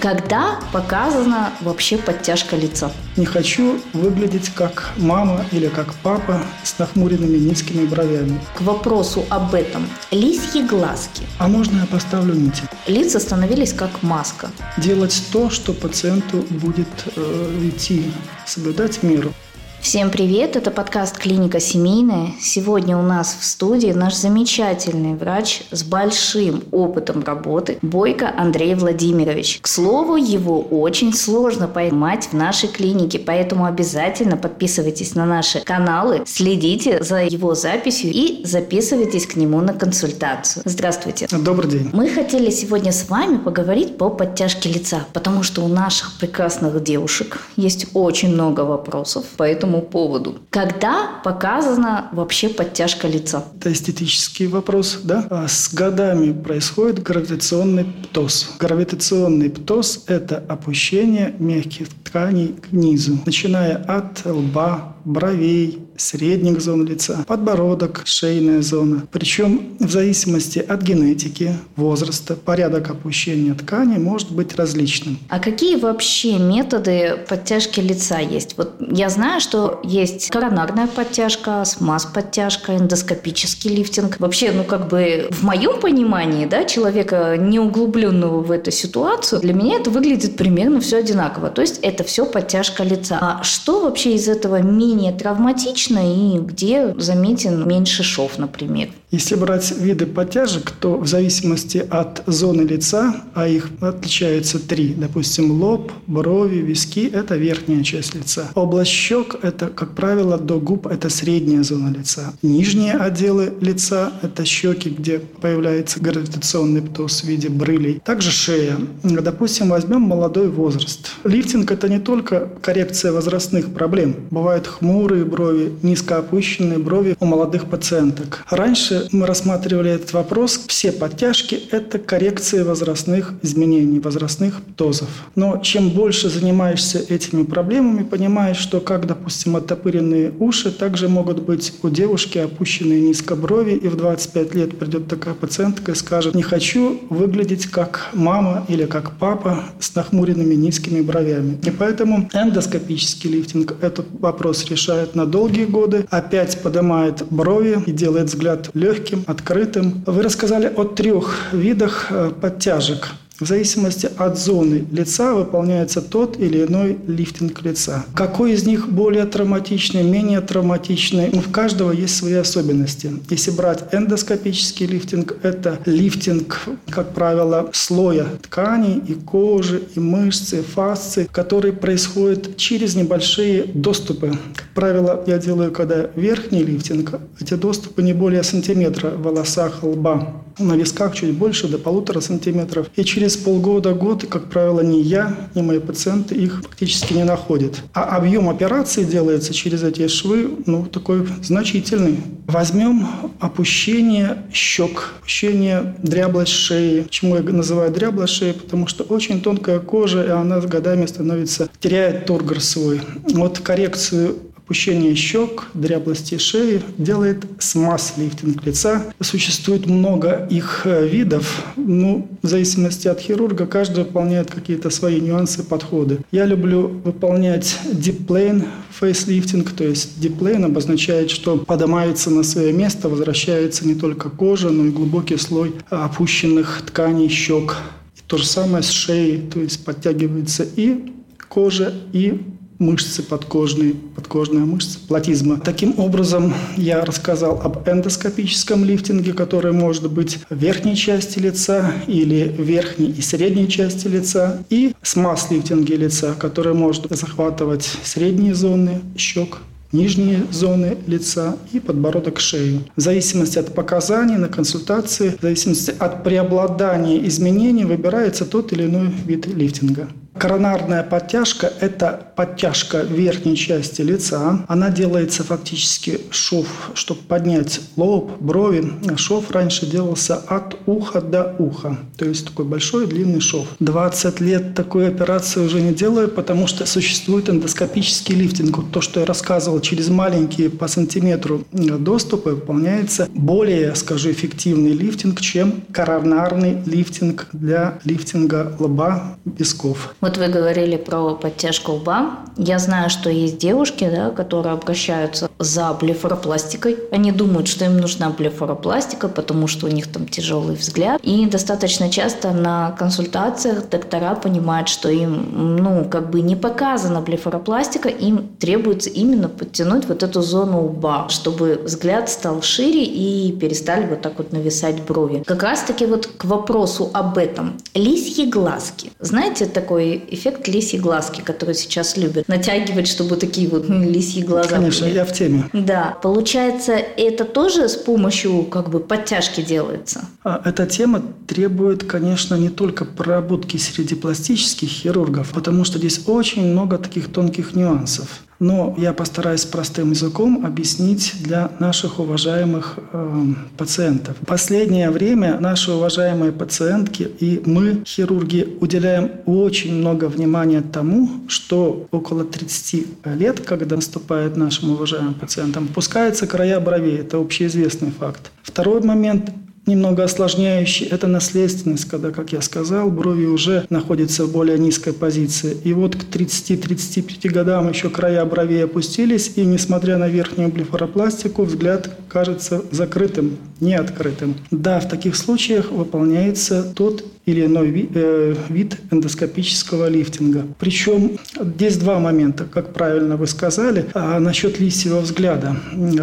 Когда показана вообще подтяжка лица? Не хочу выглядеть как мама или как папа с нахмуренными низкими бровями. К вопросу об этом. Лисьи глазки. А можно я поставлю нити? Лица становились как маска. Делать то, что пациенту будет э, идти, соблюдать меру. Всем привет, это подкаст «Клиника семейная». Сегодня у нас в студии наш замечательный врач с большим опытом работы Бойко Андрей Владимирович. К слову, его очень сложно поймать в нашей клинике, поэтому обязательно подписывайтесь на наши каналы, следите за его записью и записывайтесь к нему на консультацию. Здравствуйте. Добрый день. Мы хотели сегодня с вами поговорить по подтяжке лица, потому что у наших прекрасных девушек есть очень много вопросов, поэтому этому поводу. Когда показана вообще подтяжка лица? Это эстетический вопрос, да? А с годами происходит гравитационный птоз. Гравитационный птоз – это опущение мягких тканей к низу, начиная от лба, бровей, средних зон лица, подбородок, шейная зона. Причем в зависимости от генетики, возраста, порядок опущения ткани может быть различным. А какие вообще методы подтяжки лица есть? Вот я знаю, что есть коронарная подтяжка, смаз-подтяжка, эндоскопический лифтинг. Вообще, ну как бы в моем понимании, да, человека не углубленного в эту ситуацию, для меня это выглядит примерно все одинаково. То есть это все подтяжка лица. А что вообще из этого менее травматично логично и где заметен меньше шов, например. Если брать виды подтяжек, то в зависимости от зоны лица, а их отличается три, допустим, лоб, брови, виски – это верхняя часть лица. Область щек – это, как правило, до губ – это средняя зона лица. Нижние отделы лица – это щеки, где появляется гравитационный птоз в виде брылей. Также шея. Допустим, возьмем молодой возраст. Лифтинг – это не только коррекция возрастных проблем. Бывают хмурые брови, низко опущенные брови у молодых пациенток. Раньше мы рассматривали этот вопрос, все подтяжки – это коррекция возрастных изменений, возрастных дозов. Но чем больше занимаешься этими проблемами, понимаешь, что как, допустим, оттопыренные уши, также могут быть у девушки опущенные низко брови, и в 25 лет придет такая пациентка и скажет, не хочу выглядеть как мама или как папа с нахмуренными низкими бровями. И поэтому эндоскопический лифтинг этот вопрос решает на долгие годы, опять поднимает брови и делает взгляд легким, легким, открытым. Вы рассказали о трех видах э, подтяжек. В зависимости от зоны лица выполняется тот или иной лифтинг лица. Какой из них более травматичный, менее травматичный? У каждого есть свои особенности. Если брать эндоскопический лифтинг, это лифтинг, как правило, слоя тканей и кожи, и мышцы, фасции, который происходит через небольшие доступы. Как правило, я делаю, когда верхний лифтинг, эти доступы не более сантиметра в волосах лба. На висках чуть больше, до полутора сантиметров. И через полгода-год, как правило, ни я, ни мои пациенты их практически не находят. А объем операции делается через эти швы, ну, такой значительный. Возьмем опущение щек, опущение дряблой шеи. Почему я называю дряблой шеей? Потому что очень тонкая кожа, и она с годами становится, теряет тургор свой. Вот коррекцию Пущение щек, дряблости шеи делает смаз-лифтинг лица. Существует много их э, видов. Ну, в зависимости от хирурга, каждый выполняет какие-то свои нюансы, подходы. Я люблю выполнять deep plane фейслифтинг, то есть deep plane обозначает, что поднимается на свое место, возвращается не только кожа, но и глубокий слой опущенных тканей щек. И то же самое с шеей, то есть подтягивается и кожа, и мышцы подкожные, подкожная мышца, платизма. Таким образом, я рассказал об эндоскопическом лифтинге, который может быть в верхней части лица или верхней и средней части лица, и смаз-лифтинге лица, который может захватывать средние зоны щек, нижние зоны лица и подбородок шеи. В зависимости от показаний на консультации, в зависимости от преобладания изменений выбирается тот или иной вид лифтинга. Коронарная подтяжка – это подтяжка верхней части лица. Она делается фактически шов, чтобы поднять лоб, брови. Шов раньше делался от уха до уха. То есть такой большой длинный шов. 20 лет такой операции уже не делаю, потому что существует эндоскопический лифтинг. То, что я рассказывал, через маленькие по сантиметру доступы выполняется более, скажу, эффективный лифтинг, чем коронарный лифтинг для лифтинга лба, висков. Вот вы говорили про подтяжку лба. Я знаю, что есть девушки, да, которые обращаются за блефаропластикой. Они думают, что им нужна блефаропластика, потому что у них там тяжелый взгляд. И достаточно часто на консультациях доктора понимают, что им, ну, как бы не показана блефаропластика, им требуется именно подтянуть вот эту зону лба, чтобы взгляд стал шире и перестали вот так вот нависать брови. Как раз-таки вот к вопросу об этом. Лисьи глазки. Знаете такой эффект лисьи глазки, который сейчас любят? Натягивать, чтобы такие вот лисьи глаза Конечно, были. я в теме. Да. Получается, это тоже с помощью как бы подтяжки делается? А, эта тема требует, конечно, не только проработки среди пластических хирургов, потому что здесь очень много таких тонких нюансов. Но я постараюсь простым языком объяснить для наших уважаемых э, пациентов. В последнее время наши уважаемые пациентки и мы, хирурги, уделяем очень много внимания тому, что около 30 лет, когда наступает нашим уважаемым пациентам, пускаются края бровей. Это общеизвестный факт. Второй момент немного осложняющий – это наследственность, когда, как я сказал, брови уже находятся в более низкой позиции. И вот к 30-35 годам еще края бровей опустились, и несмотря на верхнюю блефаропластику, взгляд кажется закрытым, не открытым. Да, в таких случаях выполняется тот или иной вид, э, вид эндоскопического лифтинга. Причем здесь два момента, как правильно вы сказали, а насчет лисьего взгляда.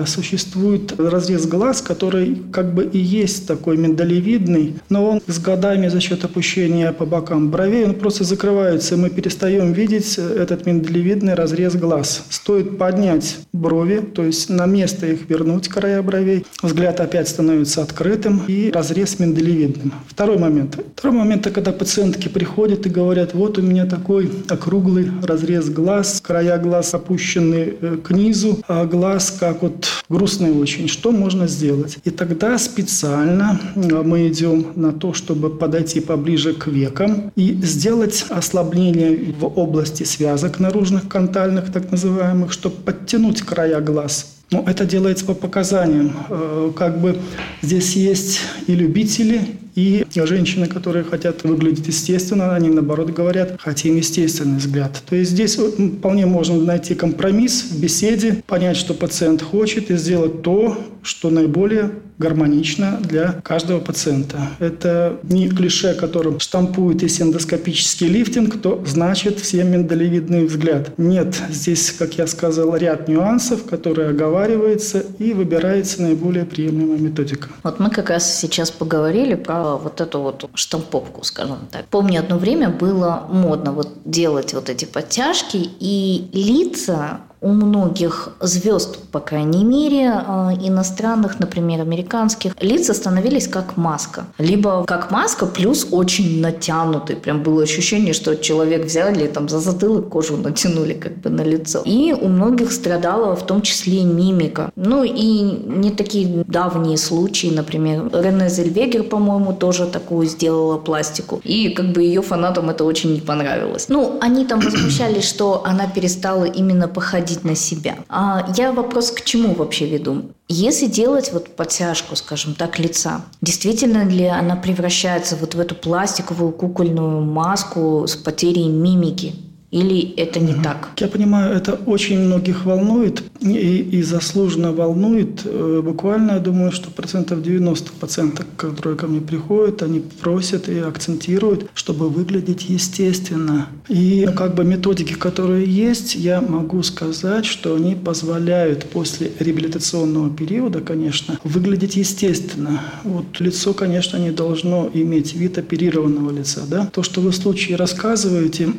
Существует разрез глаз, который как бы и есть такой миндалевидный, но он с годами за счет опущения по бокам бровей, он просто закрывается, и мы перестаем видеть этот миндалевидный разрез глаз. Стоит поднять брови, то есть на место их вернуть, края бровей, взгляд опять становится открытым и разрез миндалевидным. Второй момент. Второй момент, когда пациентки приходят и говорят, вот у меня такой округлый разрез глаз, края глаз опущены э, к низу, а глаз как вот грустный очень. Что можно сделать? И тогда специально э, мы идем на то, чтобы подойти поближе к векам и сделать ослабление в области связок наружных кантальных, так называемых, чтобы подтянуть края глаз. Но это делается по показаниям. Э, как бы здесь есть и любители, и женщины, которые хотят выглядеть естественно, они наоборот говорят, хотим естественный взгляд. То есть здесь вполне можно найти компромисс в беседе, понять, что пациент хочет, и сделать то, что наиболее гармонично для каждого пациента. Это не клише, которым штампует если эндоскопический лифтинг, то значит всем миндалевидный взгляд. Нет, здесь, как я сказал, ряд нюансов, которые оговариваются и выбирается наиболее приемлемая методика. Вот мы как раз сейчас поговорили про вот эту вот штамповку, скажем так. Помню, одно время было модно вот делать вот эти подтяжки, и лица у многих звезд, по крайней мере, э, иностранных, например, американских, лица становились как маска. Либо как маска плюс очень натянутый. Прям было ощущение, что человек взяли там за затылок кожу натянули как бы на лицо. И у многих страдала в том числе мимика. Ну и не такие давние случаи, например, Рене Зельвегер, по-моему, тоже такую сделала пластику. И как бы ее фанатам это очень не понравилось. Ну, они там возмущались, что она перестала именно походить наводить на себя. А я вопрос к чему вообще веду? Если делать вот подтяжку, скажем так, лица, действительно ли она превращается вот в эту пластиковую кукольную маску с потерей мимики? Или это не так? Я понимаю, это очень многих волнует и, и заслуженно волнует. Э, буквально, я думаю, что процентов 90 пациентов, которые ко мне приходят, они просят и акцентируют, чтобы выглядеть естественно. И ну, как бы методики, которые есть, я могу сказать, что они позволяют после реабилитационного периода, конечно, выглядеть естественно. Вот лицо, конечно, не должно иметь вид оперированного лица. Да? То, что вы в случае рассказываете,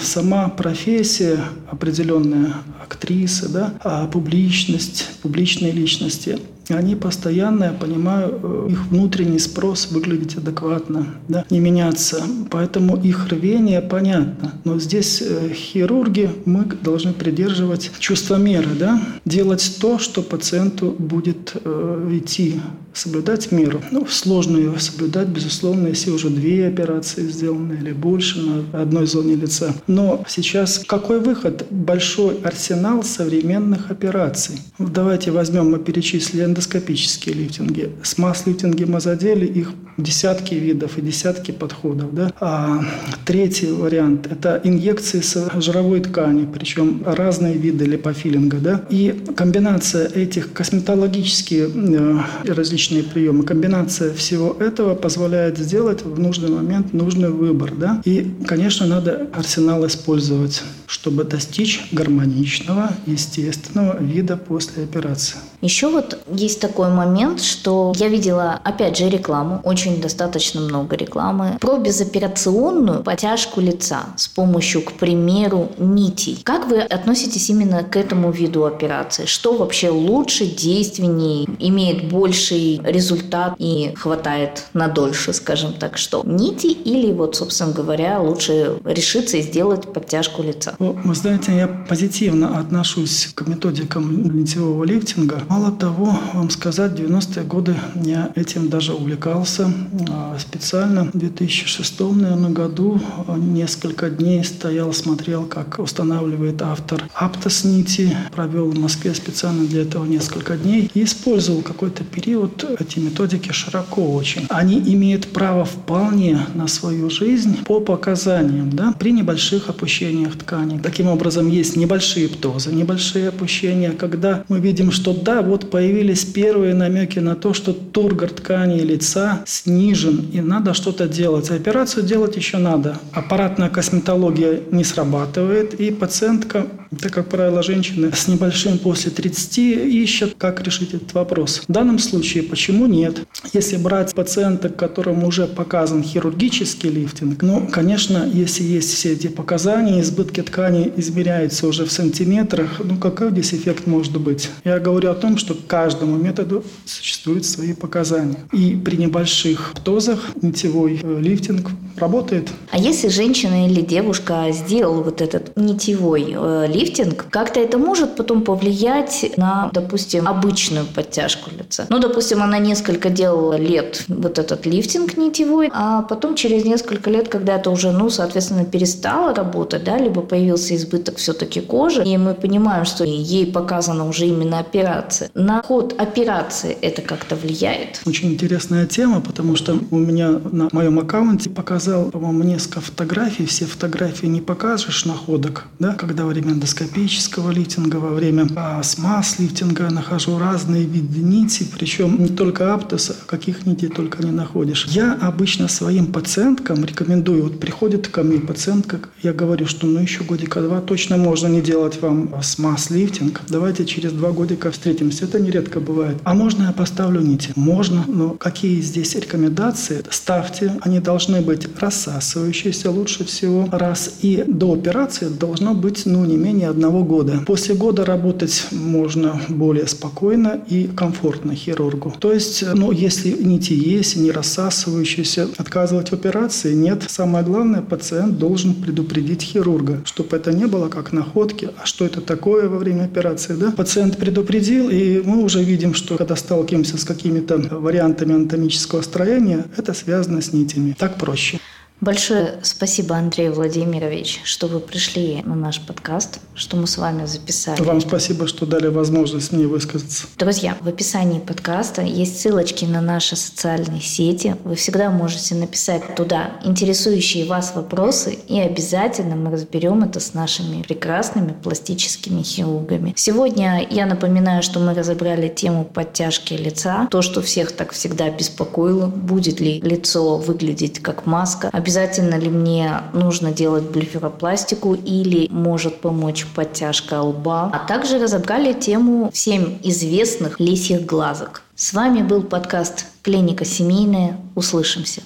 сама профессия определенная, актриса, да, а публичность, публичные личности, Они постоянно, я понимаю, э, их внутренний спрос выглядеть адекватно, да, не меняться. Поэтому их рвение понятно. Но здесь э, хирурги, мы должны придерживать чувство меры, да, делать то, что пациенту будет э, идти соблюдать меру. Ну, сложно ее соблюдать, безусловно, если уже две операции сделаны или больше на одной зоне лица. Но сейчас какой выход? Большой арсенал современных операций. Давайте возьмем, мы перечислили эндоскопические лифтинги. С масс-лифтинги мазодели их десятки видов и десятки подходов. Да? А третий вариант – это инъекции с жировой ткани, причем разные виды липофилинга. Да? И комбинация этих косметологических э, различные приемы, комбинация всего этого позволяет сделать в нужный момент нужный выбор. Да? И, конечно, надо арсенал использовать, чтобы достичь гармоничного, естественного вида после операции. Еще вот есть такой момент, что я видела, опять же, рекламу, очень достаточно много рекламы, про безоперационную потяжку лица с помощью, к примеру, нитей. Как вы относитесь именно к этому виду операции? Что вообще лучше, действеннее, имеет больший результат и хватает на дольше, скажем так, что нити или вот, собственно говоря, лучше решиться и сделать подтяжку лица? Вы знаете, я позитивно отношусь к методикам нитевого лифтинга. Мало того, вам сказать, в 90-е годы я этим даже увлекался а, специально. В 2006 наверное, году несколько дней стоял, смотрел, как устанавливает автор Аптос нити. Провел в Москве специально для этого несколько дней и использовал какой-то период эти методики широко очень. Они имеют право вполне на свою жизнь по показаниям, да, при небольших опущениях тканей. Таким образом, есть небольшие птозы, небольшие опущения, когда мы видим, что да, вот появились первые намеки на то, что тургор ткани лица снижен, и надо что-то делать. Операцию делать еще надо. Аппаратная косметология не срабатывает, и пациентка, это, как правило, женщины с небольшим после 30 ищут, как решить этот вопрос. В данном случае почему нет? Если брать пациента, которому уже показан хирургический лифтинг, ну, конечно, если есть все эти показания, избытки ткани измеряются уже в сантиметрах, ну, какой здесь эффект может быть? Я говорю о том, что каждому методу существуют свои показания. И при небольших дозах нитевой э, лифтинг работает. А если женщина или девушка сделала вот этот нитевой э, лифтинг, как-то это может потом повлиять на, допустим, обычную подтяжку лица? Ну, допустим, она несколько делала лет вот этот лифтинг нитевой, а потом через несколько лет, когда это уже, ну, соответственно, перестало работать, да, либо появился избыток все-таки кожи, и мы понимаем, что ей показана уже именно операция. На ход операции это как-то влияет? Очень интересная тема, потому что у меня на моем аккаунте показал, по-моему, несколько фотографий. Все фотографии не покажешь находок, да, когда во время эндоскопического лифтинга, во время а, смаз лифтинга нахожу разные виды нити, причем не только аптоса, каких нитей только не находишь. Я обычно своим пациенткам рекомендую, вот приходит ко мне пациентка, я говорю, что ну еще годика два точно можно не делать вам смаз лифтинг, давайте через два годика встретимся. Это нередко бывает. А можно я поставлю нити? Можно. Но какие здесь рекомендации? Ставьте. Они должны быть рассасывающиеся лучше всего. Раз. И до операции должно быть ну, не менее одного года. После года работать можно более спокойно и комфортно хирургу. То есть, ну, если нити есть, не рассасывающиеся, отказывать в операции нет. Самое главное, пациент должен предупредить хирурга, чтобы это не было как находки. А что это такое во время операции? Да? Пациент предупредил, и мы уже видим, что когда сталкиваемся с какими-то вариантами анатомического строения, это связано с нитями. Так проще. Большое спасибо, Андрей Владимирович, что вы пришли на наш подкаст, что мы с вами записали. Вам спасибо, что дали возможность мне высказаться. Друзья, в описании подкаста есть ссылочки на наши социальные сети. Вы всегда можете написать туда интересующие вас вопросы, и обязательно мы разберем это с нашими прекрасными пластическими хирургами. Сегодня я напоминаю, что мы разобрали тему подтяжки лица, то, что всех так всегда беспокоило, будет ли лицо выглядеть как маска, Обязательно ли мне нужно делать блеферопластику или может помочь подтяжка лба. А также разобрали тему всем известных лисьих глазок. С вами был подкаст «Клиника семейная». Услышимся.